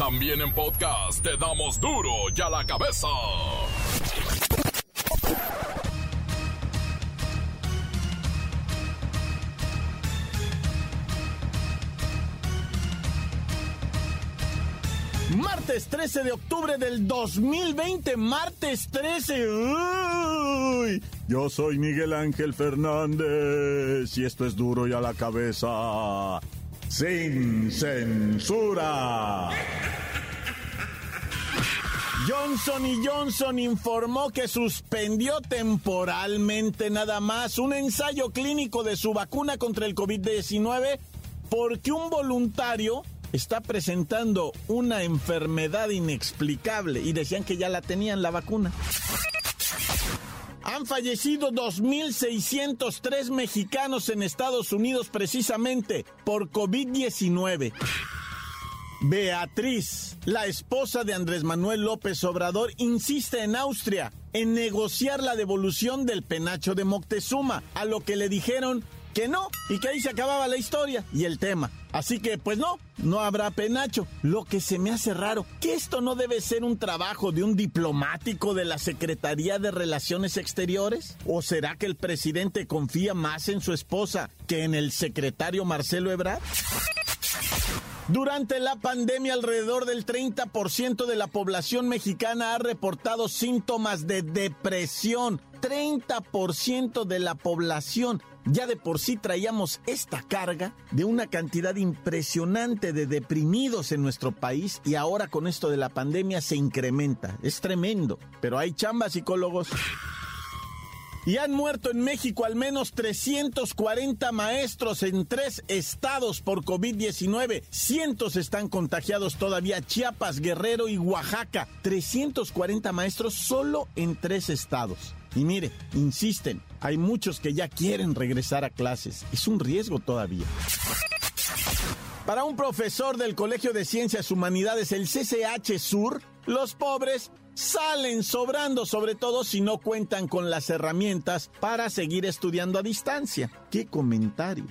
También en podcast te damos duro y a la cabeza. Martes 13 de octubre del 2020, martes 13. Uy, yo soy Miguel Ángel Fernández y esto es duro y a la cabeza. Sin censura. Johnson y Johnson informó que suspendió temporalmente nada más un ensayo clínico de su vacuna contra el COVID-19 porque un voluntario está presentando una enfermedad inexplicable y decían que ya la tenían la vacuna. Han fallecido 2.603 mexicanos en Estados Unidos precisamente por COVID-19. Beatriz, la esposa de Andrés Manuel López Obrador, insiste en Austria en negociar la devolución del penacho de Moctezuma, a lo que le dijeron que no y que ahí se acababa la historia y el tema. Así que, pues no, no habrá penacho. Lo que se me hace raro, que esto no debe ser un trabajo de un diplomático de la Secretaría de Relaciones Exteriores. ¿O será que el presidente confía más en su esposa que en el secretario Marcelo Ebrard? Durante la pandemia, alrededor del 30% de la población mexicana ha reportado síntomas de depresión. 30% de la población. Ya de por sí traíamos esta carga de una cantidad impresionante de deprimidos en nuestro país y ahora con esto de la pandemia se incrementa. Es tremendo, pero hay chamba psicólogos. Y han muerto en México al menos 340 maestros en tres estados por COVID-19. Cientos están contagiados todavía, Chiapas, Guerrero y Oaxaca. 340 maestros solo en tres estados. Y mire, insisten, hay muchos que ya quieren regresar a clases. Es un riesgo todavía. Para un profesor del Colegio de Ciencias Humanidades, el CCH Sur, los pobres salen sobrando, sobre todo si no cuentan con las herramientas para seguir estudiando a distancia. ¿Qué comentario?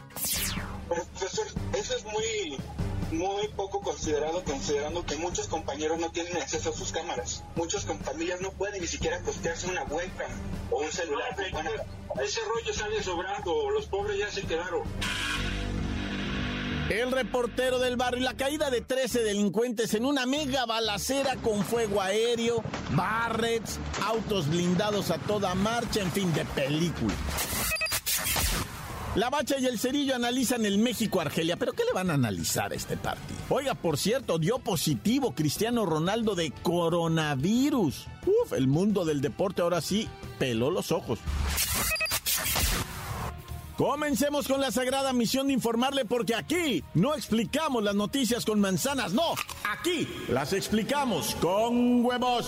Profesor, eso es muy, muy poco considerado, considerando que muchos compañeros no tienen acceso a sus cámaras. Muchos familias no pueden ni siquiera costearse una webcam o un celular. ese rollo sale sobrando, los pobres ya se quedaron. El reportero del barrio, la caída de 13 delincuentes en una mega balacera con fuego aéreo, barrets, autos blindados a toda marcha, en fin, de película. La Bacha y el Cerillo analizan el México-Argelia, pero ¿qué le van a analizar a este partido? Oiga, por cierto, dio positivo Cristiano Ronaldo de coronavirus. Uf, el mundo del deporte ahora sí peló los ojos. Comencemos con la sagrada misión de informarle porque aquí no explicamos las noticias con manzanas, no, aquí las explicamos con huevos.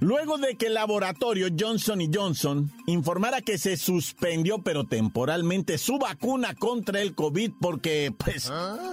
Luego de que el laboratorio Johnson Johnson informara que se suspendió pero temporalmente su vacuna contra el COVID porque pues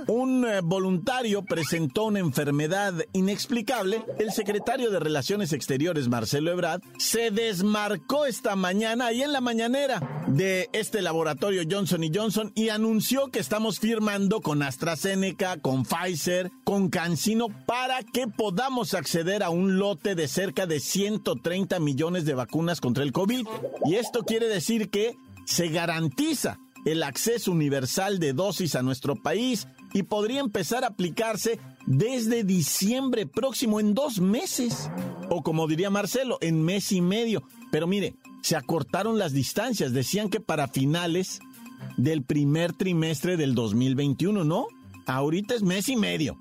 un eh, voluntario presentó una enfermedad inexplicable, el secretario de Relaciones Exteriores Marcelo Ebrard se desmarcó esta mañana y en la mañanera de este laboratorio Johnson Johnson y anunció que estamos firmando con AstraZeneca, con Pfizer, con CanSino para que podamos acceder a un lote de cerca de 130 millones de vacunas contra el COVID. Y esto quiere decir que se garantiza el acceso universal de dosis a nuestro país y podría empezar a aplicarse desde diciembre próximo en dos meses. O como diría Marcelo, en mes y medio. Pero mire, se acortaron las distancias. Decían que para finales del primer trimestre del 2021, ¿no? Ahorita es mes y medio.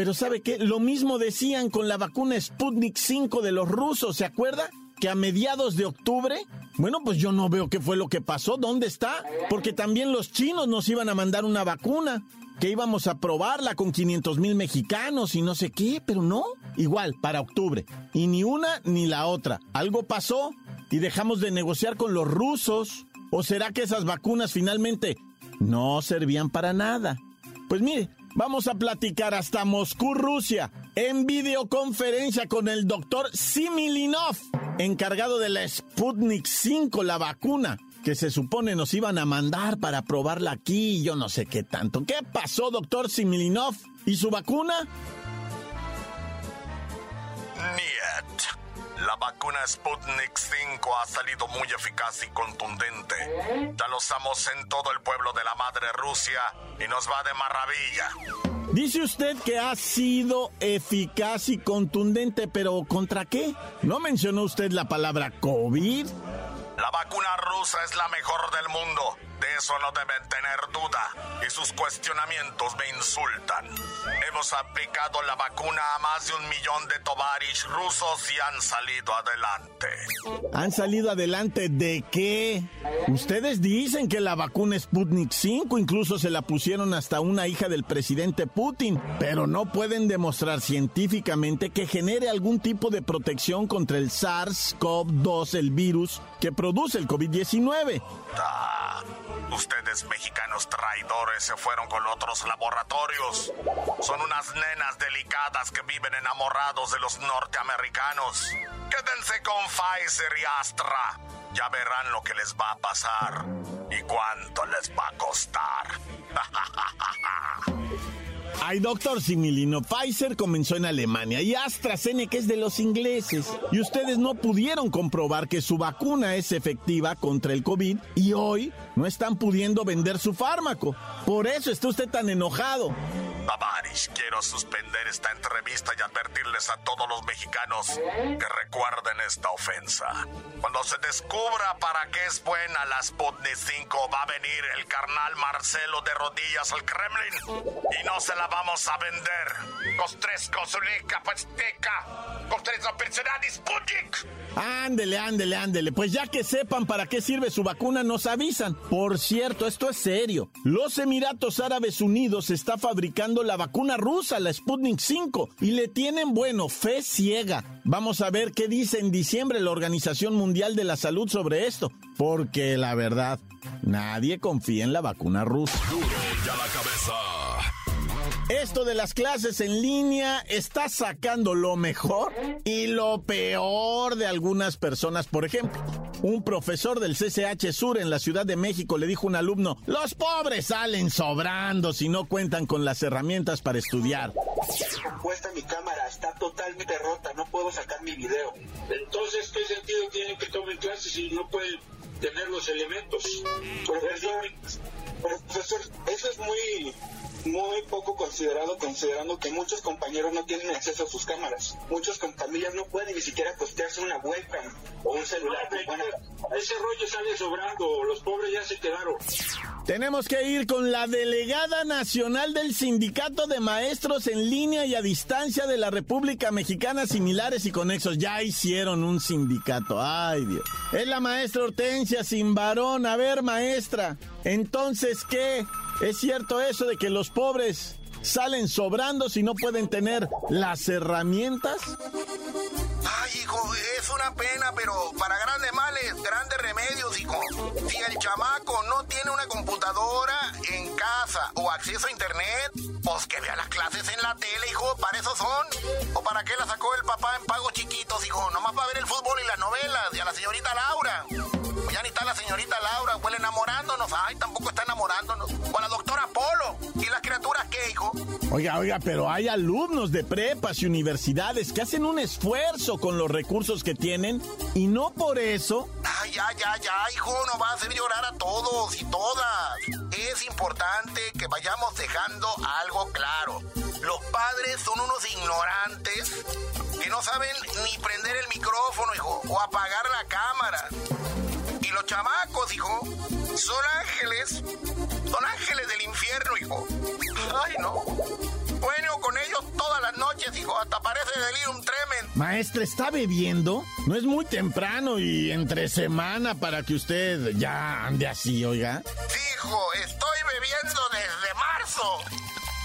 Pero ¿sabe qué? Lo mismo decían con la vacuna Sputnik 5 de los rusos, ¿se acuerda? Que a mediados de octubre, bueno, pues yo no veo qué fue lo que pasó, ¿dónde está? Porque también los chinos nos iban a mandar una vacuna. que íbamos a probarla con 500 mil mexicanos y no sé qué, pero no. Igual, para octubre. Y ni una ni la otra. Algo pasó y dejamos de negociar con los rusos. ¿O será que esas vacunas finalmente no servían para nada? Pues mire, vamos a platicar hasta Moscú, Rusia, en videoconferencia con el doctor Similinov, encargado de la Sputnik 5, la vacuna que se supone nos iban a mandar para probarla aquí y yo no sé qué tanto. ¿Qué pasó, doctor Similinov? ¿Y su vacuna? Niet. La vacuna Sputnik 5 ha salido muy eficaz y contundente. Ya lo usamos en todo el pueblo de la madre Rusia y nos va de maravilla. Dice usted que ha sido eficaz y contundente, pero ¿contra qué? ¿No mencionó usted la palabra COVID? La vacuna rusa es la mejor del mundo. De eso no deben tener duda. Y sus cuestionamientos me insultan. Hemos aplicado la vacuna a más de un millón de tovarish rusos y han salido adelante. ¿Han salido adelante de qué? Ustedes dicen que la vacuna Sputnik 5 incluso se la pusieron hasta una hija del presidente Putin, pero no pueden demostrar científicamente que genere algún tipo de protección contra el SARS-CoV-2, el virus que produce el COVID-19. Ustedes mexicanos traidores se fueron con otros laboratorios. Son unas nenas delicadas que viven enamorados de los norteamericanos. Quédense con Pfizer y Astra. Ya verán lo que les va a pasar y cuánto les va a costar. Doctor Similino, Pfizer comenzó en Alemania y AstraZeneca es de los ingleses. Y ustedes no pudieron comprobar que su vacuna es efectiva contra el COVID y hoy no están pudiendo vender su fármaco. Por eso está usted tan enojado. Bavaris, quiero suspender esta entrevista y advertirles a todos los mexicanos que recuerden esta ofensa. Cuando se descubra para qué es buena la Sputnik 5, va a venir el carnal Marcelo de rodillas al Kremlin y no se la vamos a vender. Costresco, Zulica, Pasteca, Costresco, Personal Sputnik. Ándele, ándele, ándele. Pues ya que sepan para qué sirve su vacuna, nos avisan. Por cierto, esto es serio. Los Emiratos Árabes Unidos está fabricando la vacuna rusa, la Sputnik 5, y le tienen, bueno, fe ciega. Vamos a ver qué dice en diciembre la Organización Mundial de la Salud sobre esto, porque la verdad, nadie confía en la vacuna rusa. Ya la cabeza. Esto de las clases en línea está sacando lo mejor y lo peor de algunas personas. Por ejemplo, un profesor del CCH Sur en la Ciudad de México le dijo a un alumno, los pobres salen sobrando si no cuentan con las herramientas para estudiar. Puesta mi cámara, está totalmente rota, no puedo sacar mi video. Entonces, ¿qué sentido tiene que tomen clases si no pueden tener los elementos? Profesor, profesor, eso es muy, muy poco considerado considerando que muchos compañeros no tienen acceso a sus cámaras. Muchos con familias no pueden ni siquiera costearse una webcam o un celular. con buena- Ese rollo sale sobrando, los pobres ya se quedaron. Tenemos que ir con la delegada nacional del Sindicato de Maestros en línea y a distancia de la República Mexicana similares y conexos. Ya hicieron un sindicato. Ay, Dios. Es la maestra Hortensia sin varón. A ver, maestra. Entonces, ¿qué? ¿Es cierto eso de que los pobres salen sobrando si no pueden tener las herramientas? Ay, hijo, es una pena, pero para grandes males, grandes remedios, hijo. Si el chamaco no tiene una computadora en casa o acceso a internet, pues que vea las clases en la tele, hijo, para eso son. ¿O para qué la sacó el papá en pagos chiquitos, hijo? Nomás para ver el fútbol y las novelas, y a la señorita Laura. Pues ya ni está la señorita Laura, huele enamorándonos, ay, tampoco está enamorándonos. Oiga, oiga, pero hay alumnos de prepas y universidades que hacen un esfuerzo con los recursos que tienen y no por eso Ay, ya, ya, ya, hijo, no va a hacer llorar a todos y todas. Es importante que vayamos dejando algo claro. Los padres son unos ignorantes que no saben ni prender el micrófono, hijo, o apagar la cámara. Y los chamacos, hijo, son ángeles. Son ángeles del infierno, hijo. Ay, no. Bueno, con ellos todas las noches, hijo, hasta parece delirium tremen. Maestra, ¿está bebiendo? No es muy temprano y entre semana para que usted ya ande así, oiga. Sí, hijo, estoy bebiendo desde marzo.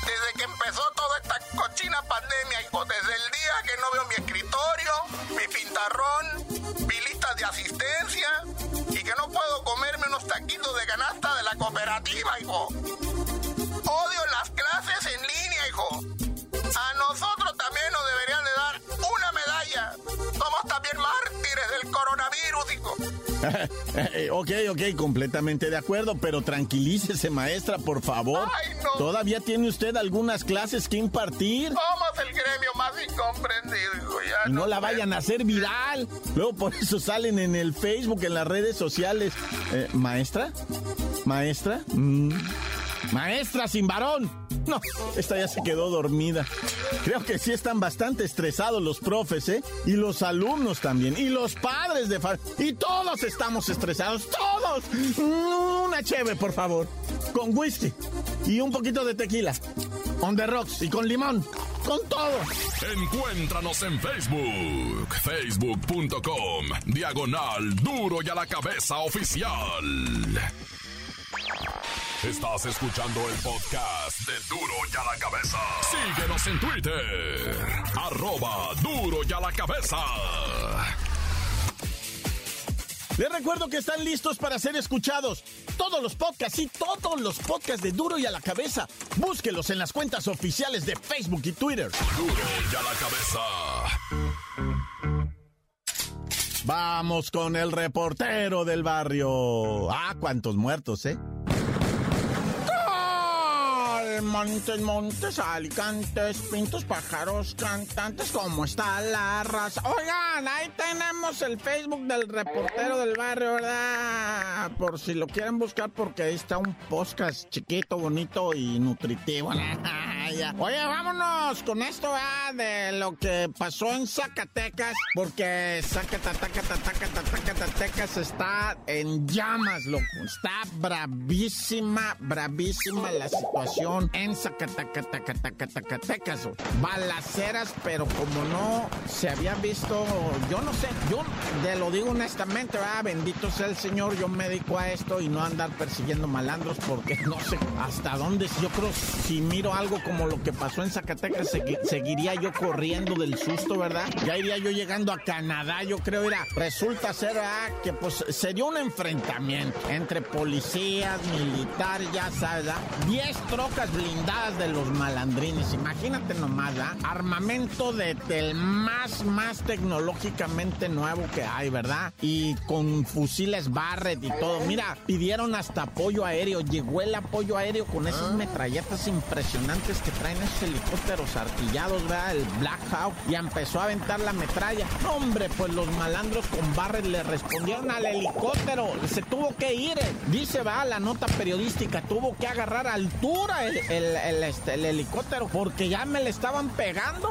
Desde que empezó toda esta cochina pandemia, hijo, desde el día que no veo mi escritorio, mi pintarrón, mi lista de asistencia, y que no puedo comerme unos taquitos de canasta de la cooperativa, hijo. Odio las clases en línea, hijo. A nosotros también nos deberían de dar una medalla. Somos también mártires del coronavirus, hijo. ok, ok, completamente de acuerdo, pero tranquilícese, maestra, por favor. Ay, no. ¿Todavía tiene usted algunas clases que impartir? Somos el gremio más incomprendido, hijo. Ya Y no la vayan a hacer viral. Luego por eso salen en el Facebook, en las redes sociales. Eh, ¿Maestra? ¿Maestra? Mm. Maestra sin varón. No, esta ya se quedó dormida. Creo que sí están bastante estresados los profes, ¿eh? Y los alumnos también. Y los padres de fa- Y todos estamos estresados. ¡Todos! Una cheve, por favor. Con whisky. Y un poquito de tequila. On the rocks. Y con limón. Con todo. Encuéntranos en Facebook, facebook.com, diagonal duro y a la cabeza oficial. Estás escuchando el podcast de Duro y a la cabeza. Síguenos en Twitter, arroba duro y a la cabeza. Les recuerdo que están listos para ser escuchados. Todos los podcasts y todos los podcasts de Duro y a la cabeza. Búsquelos en las cuentas oficiales de Facebook y Twitter. Duro y a la cabeza. Vamos con el reportero del barrio. Ah, cuántos muertos, ¿eh? Montes, montes, alicantes, pintos, pájaros, cantantes, ¿cómo está la raza? Oigan, ahí tenemos el Facebook del reportero del barrio, ¿verdad? Por si lo quieren buscar, porque ahí está un podcast chiquito, bonito y nutritivo. Oye, vámonos con esto de lo que pasó en Zacatecas, porque Zacatecas está en llamas, loco. Está bravísima, bravísima la situación en Zacatecas. Balaceras, pero como no se había visto, yo no sé, yo te lo digo honestamente, ¿verdad? bendito sea el Señor, yo me dedico a esto y no andar persiguiendo malandros porque no sé hasta dónde, yo creo si miro algo como lo que pasó en Zacatecas, segui- seguiría yo corriendo del susto, ¿verdad? Ya iría yo llegando a Canadá, yo creo, mira, resulta ser que pues sería un enfrentamiento entre policías, militares, ya sabes, ¿verdad? 10 trocas blindadas de los malandrines, imagínate nomás, ¿verdad? Armamento de, del más, más tecnológicamente nuevo que hay, ¿verdad? Y con fusiles Barrett y todo. Mira, pidieron hasta apoyo aéreo, llegó el apoyo aéreo con esas metralletas impresionantes que traen esos helicópteros artillados, ¿verdad? El Black Hawk, y empezó a aventar la metralla. Hombre, pues los malandros con Barrett le respondieron al helicóptero, se tuvo que ir, eh. dice, va, la nota periodística, tuvo que agarrar altura el, el- el, este, el helicóptero, porque ya me le estaban pegando.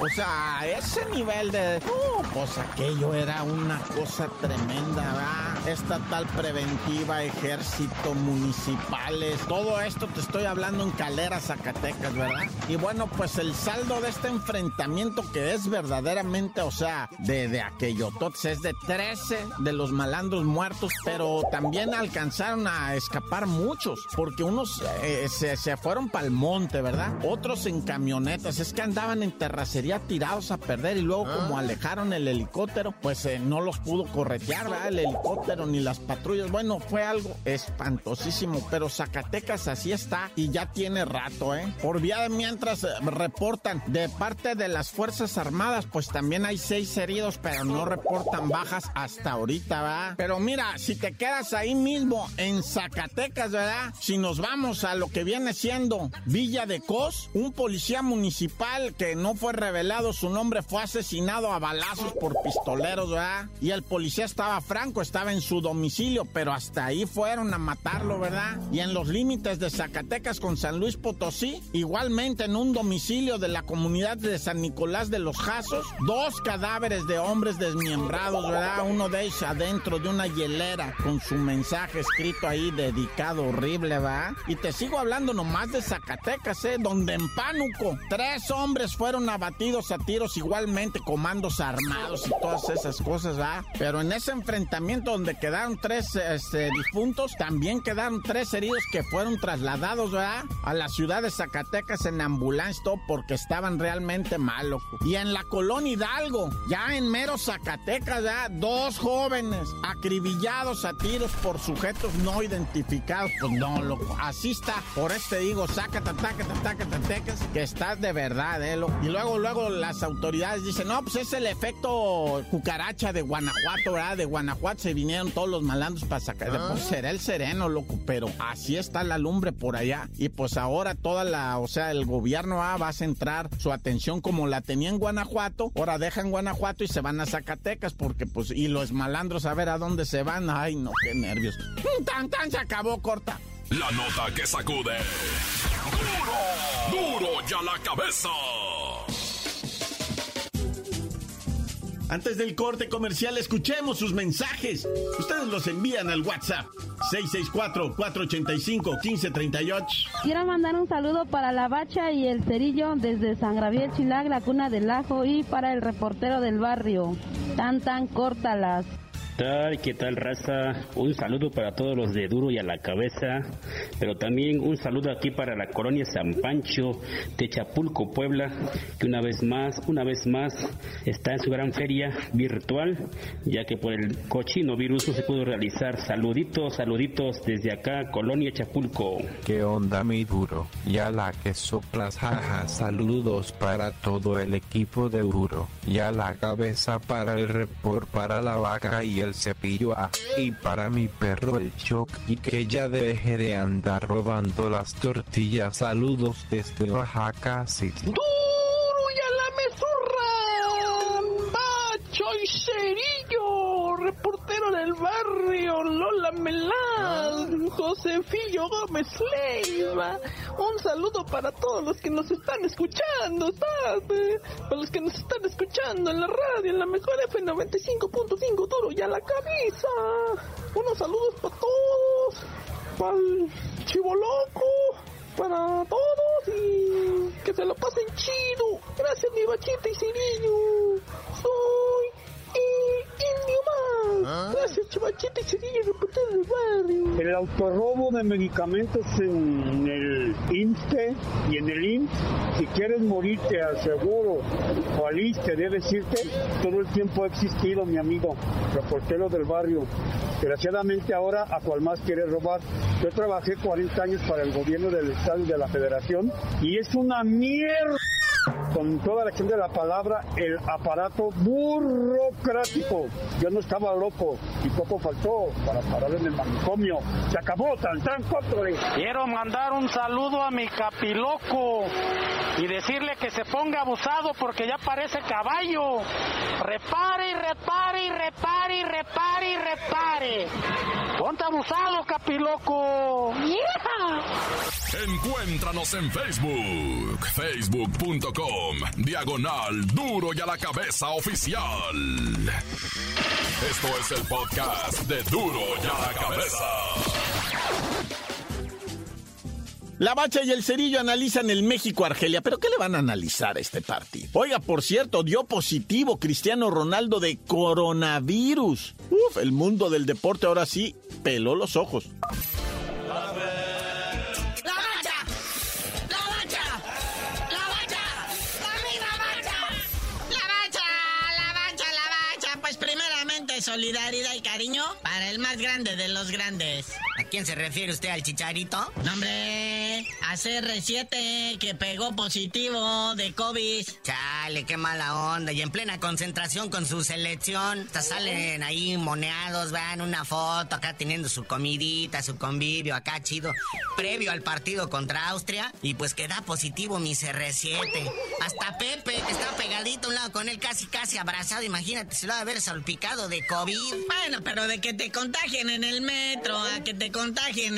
O sea, ese nivel de... Uh, pues aquello era una cosa tremenda. Estatal preventiva, ejército, municipales, todo esto te estoy hablando en Calera, Zacatecas, ¿verdad? Y bueno, pues el saldo de este enfrentamiento que es verdaderamente, o sea, de, de aquello, es de 13 de los malandros muertos, pero también alcanzaron a escapar muchos, porque unos eh, se, se fueron para el monte, ¿verdad? Otros en camionetas, es que andaban en terracería tirados a perder y luego como alejaron el helicóptero, pues eh, no los pudo corretear, ¿verdad? El helicóptero ni las patrullas, bueno, fue algo espantosísimo, pero Zacatecas así está y ya tiene rato, ¿eh? Por vía de mientras eh, reportan de parte de las Fuerzas Armadas, pues también hay seis heridos, pero no reportan bajas hasta ahorita, ¿verdad? Pero mira, si te quedas ahí mismo en Zacatecas, ¿verdad? Si nos vamos a lo que viene siendo Villa de Cos, un policía municipal que no fue revelado su nombre fue asesinado a balazos por pistoleros, ¿verdad? Y el policía estaba franco, estaba en su domicilio, pero hasta ahí fueron a matarlo, ¿verdad? Y en los límites de Zacatecas con San Luis Potosí, igualmente en un domicilio de la comunidad de San Nicolás de los Jazos, dos cadáveres de hombres desmiembrados, ¿verdad? Uno de ellos adentro de una hielera con su mensaje escrito ahí dedicado horrible, ¿verdad? Y te sigo hablando nomás de Zacatecas, ¿eh? Donde en Pánuco tres hombres fueron abatidos a tiros igualmente, comandos armados y todas esas cosas, ¿verdad? Pero en ese enfrentamiento donde quedaron tres este, difuntos, también quedaron tres heridos que fueron trasladados, ¿verdad? A la ciudad de Zacatecas en ambulancia, porque estaban realmente malos. Y en la colonia Hidalgo, ya en mero Zacatecas, ¿verdad? Dos jóvenes acribillados a tiros por sujetos no identificados. Pues no, loco, así está. Por este digo, Zacatecas, que estás de verdad, ¿eh? Y luego, luego las autoridades dicen, no, pues es el efecto cucaracha de Guanajuato, ¿verdad? De Guanajuato se vinieron todos los malandros para sacar. Pues será el sereno, loco, pero así está la lumbre por allá. Y pues ahora toda la, o sea, el gobierno va a centrar su atención como la tenía en Guanajuato. Ahora dejan Guanajuato y se van a Zacatecas porque pues, y los malandros a ver a dónde se van. Ay, no, qué nervios. Tan, tan, se acabó, corta. La nota que sacude. ¡Duro! ¡Duro ya la cabeza! Antes del corte comercial, escuchemos sus mensajes. Ustedes los envían al WhatsApp 664-485-1538. Quiero mandar un saludo para la bacha y el cerillo desde San Gabriel Chilag, la cuna del ajo, y para el reportero del barrio. Tan tan córtalas tal? ¿Qué tal, raza? Un saludo para todos los de Duro y a la Cabeza, pero también un saludo aquí para la colonia San Pancho de Chapulco, Puebla, que una vez más, una vez más, está en su gran feria virtual, ya que por el cochino virus no se pudo realizar. Saluditos, saluditos desde acá, colonia Chapulco. ¿Qué onda, mi duro? Ya la que soplas, jaja. Saludos para todo el equipo de Duro. Ya la cabeza para el report, para la vaca y el el cepillo A. Y para mi perro el shock y que ya deje de andar robando las tortillas. Saludos desde Oaxaca City. ¡Duro y a la mesurra! ¡Macho y cerillo! Reportero del barrio, Lola Melán, Josefillo Gómez Leiva. Un saludo para todos los que nos están escuchando, ¿sabes? Para los que nos están escuchando en la radio, en la mejor F95.5 duro y a la cabeza. Unos saludos para todos. Para el chivo loco. Para todos y que se lo pasen chido. Gracias, mi bachita y cirillo. ¿Ah? Gracias, chivachita y cirillo, reportero del barrio. El autorrobo de medicamentos en el IMSSE y en el IMSS, si quieres morirte al seguro o al ISSSTE, debes irte, todo el tiempo ha existido, mi amigo, reportero del barrio. Desgraciadamente ahora a cual más quiere robar. Yo trabajé 40 años para el gobierno del Estado y de la Federación y es una mierda con toda la acción de la palabra, el aparato burocrático. Yo no estaba loco y poco faltó para parar en el manicomio. Se acabó, tan tan Quiero mandar un saludo a mi capiloco y decirle que se ponga abusado porque ya parece caballo. Repare y repare y repare y repare y repare. Ponte abusado, capiloco. Encuéntranos en Facebook, facebook.com, diagonal duro y a la cabeza oficial. Esto es el podcast de duro y a la cabeza. La Bacha y el Cerillo analizan el México-Argelia, pero ¿qué le van a analizar a este partido? Oiga, por cierto, dio positivo Cristiano Ronaldo de coronavirus. Uf, el mundo del deporte ahora sí peló los ojos. solidaridad y cariño para el más grande de los grandes. ¿A quién se refiere usted al chicharito? No, hombre, a CR7 que pegó positivo de COVID. Chale, qué mala onda. Y en plena concentración con su selección. Hasta salen ahí moneados, vean una foto acá teniendo su comidita, su convivio acá chido. Previo al partido contra Austria. Y pues queda positivo mi CR7. Hasta Pepe, que está pegadito a un lado con él, casi casi abrazado. Imagínate, se lo va a haber salpicado de COVID. Bueno, pero de que te contagien en el metro, a que te contagien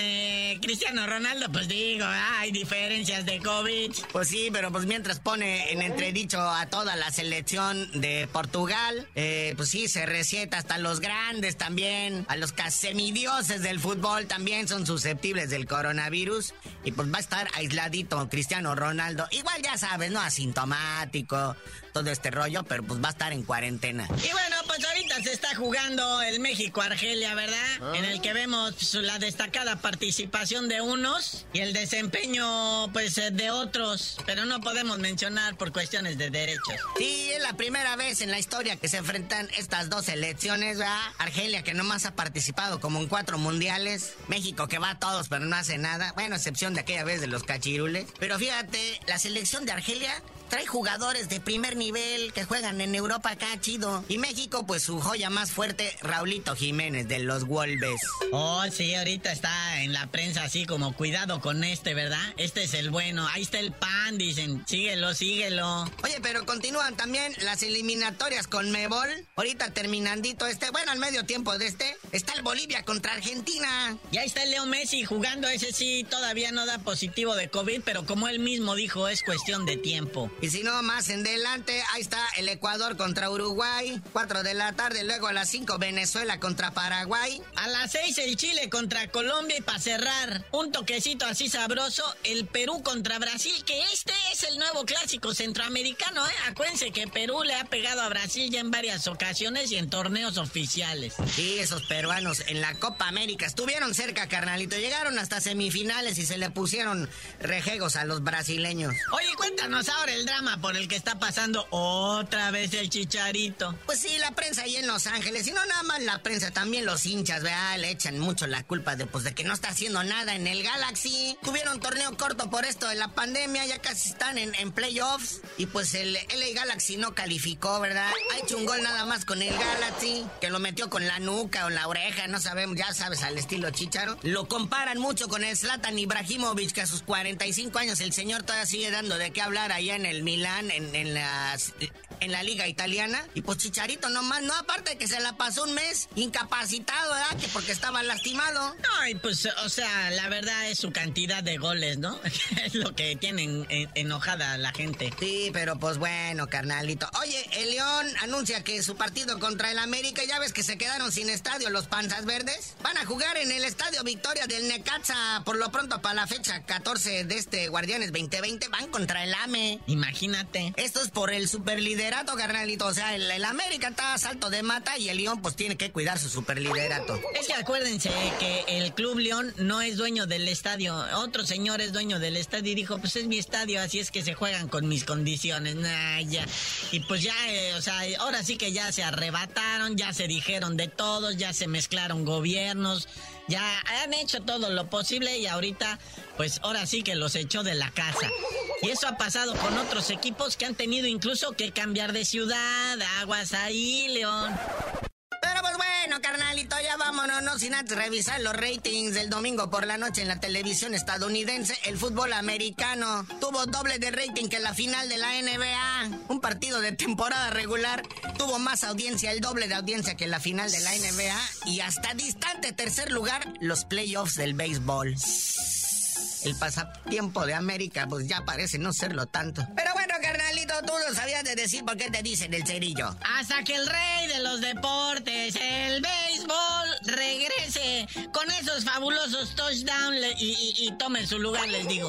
eh, Cristiano Ronaldo, pues digo, hay diferencias de COVID. Pues sí, pero pues mientras pone en entredicho a toda la selección de Portugal, eh, pues sí, se resieta hasta los grandes también, a los casemidioses del fútbol también son susceptibles del coronavirus y pues va a estar aisladito Cristiano Ronaldo. Igual ya sabes, ¿no? Asintomático, todo este rollo, pero pues va a estar en cuarentena. Y bueno, pues ahorita se está jugando el México-Argelia, ¿verdad? Ah. En el que vemos pues, la destacada participación de unos y el desempeño, pues, eh, de otros. Pero no podemos mencionar por cuestiones de derechos. Sí, es la primera vez en la historia que se enfrentan estas dos selecciones, ¿verdad? Argelia, que nomás ha participado como en cuatro mundiales. México, que va a todos, pero no hace nada. Bueno, excepción de aquella vez de los cachirules. Pero fíjate, la selección de Argelia trae jugadores de primer nivel que juegan en Europa acá, chido. Y México, pues su joya más fuerte, Raulito Jiménez, de los Wolves. Oh, sí, ahorita está en la prensa así como cuidado con este, ¿verdad? Este es el bueno. Ahí está el pan, dicen. Síguelo, síguelo. Oye, pero continúan también las eliminatorias con Mebol. Ahorita terminandito este, bueno, al medio tiempo de este, está el Bolivia contra Argentina. Y ahí está el Leo Messi jugando. Ese sí todavía no da positivo de COVID, pero como él mismo dijo, es cuestión de tiempo. Y si no, más en delante, ahí está el Ecuador contra Uruguay. 4 de la tarde, luego a las 5 Venezuela contra Paraguay. A las 6 el Chile contra Colombia y para cerrar, un toquecito así sabroso, el Perú contra Brasil, que este es el nuevo clásico centroamericano, ¿eh? Acuérdense que Perú le ha pegado a Brasil ya en varias ocasiones y en torneos oficiales. Sí, esos peruanos en la Copa América estuvieron cerca, carnalito. Llegaron hasta semifinales y se le pusieron rejegos a los brasileños. Oye, cuéntanos ahora el drama por el que está pasando otra vez el chicharito. Pues sí, la prensa ahí en Los Ángeles, y no nada más la prensa, también los hinchas, ¿verdad? Le echan mucho la culpa de, pues, de que no está haciendo nada en el Galaxy. Tuvieron torneo corto por esto de la pandemia, ya casi están en, en playoffs. Y pues el LA Galaxy no calificó, ¿verdad? Ha hecho un gol nada más con el Galaxy, que lo metió con la nuca o la oreja, no sabemos, ya sabes, al estilo Chicharo. Lo comparan mucho con el Zlatan Ibrahimovic, que a sus 45 años el señor todavía sigue dando de qué hablar allá en el Milán, en, en las en la liga italiana. Y pues Chicharito nomás, no, aparte de que se la pasó un mes incapacitado, ¿verdad? Que porque estaba lastimado. Ay, pues, o sea, la verdad es su cantidad de goles, ¿no? es lo que tienen en- enojada la gente. Sí, pero pues bueno, carnalito. Oye, el León anuncia que su partido contra el América, ya ves que se quedaron sin estadio los Panzas Verdes. Van a jugar en el Estadio Victoria del Necaxa por lo pronto para la fecha 14 de este Guardianes 2020. Van contra el AME. Imagínate. Esto es por el superliderato, carnalito. O sea, el, el América está a salto de mata y el León pues tiene que cuidar su superliderato. Es que acuérdense que el Club León no es dueño del estadio. Otro señor es dueño del estadio y dijo, pues es mi estadio, así es que se juegan con mis condiciones. Nah, ya. Y pues ya, eh, o sea, ahora sí que ya se arrebataron, ya se dijeron de todos, ya se mezclaron gobiernos, ya han hecho todo lo posible y ahorita, pues ahora sí que los echó de la casa. Y eso ha pasado con otros equipos que han tenido incluso que cambiar de ciudad, aguas ahí, León. Ya vámonos, no sin antes revisar los ratings del domingo por la noche en la televisión estadounidense. El fútbol americano tuvo doble de rating que la final de la NBA. Un partido de temporada regular tuvo más audiencia, el doble de audiencia que la final de la NBA. Y hasta distante tercer lugar, los playoffs del béisbol. El pasatiempo de América, pues ya parece no serlo tanto. Pero bueno, carnalito, tú no sabías de decir por qué te dicen el cerillo. Hasta que el rey de los deportes, el béisbol, regrese con esos fabulosos touchdowns y- y tome su lugar, les digo.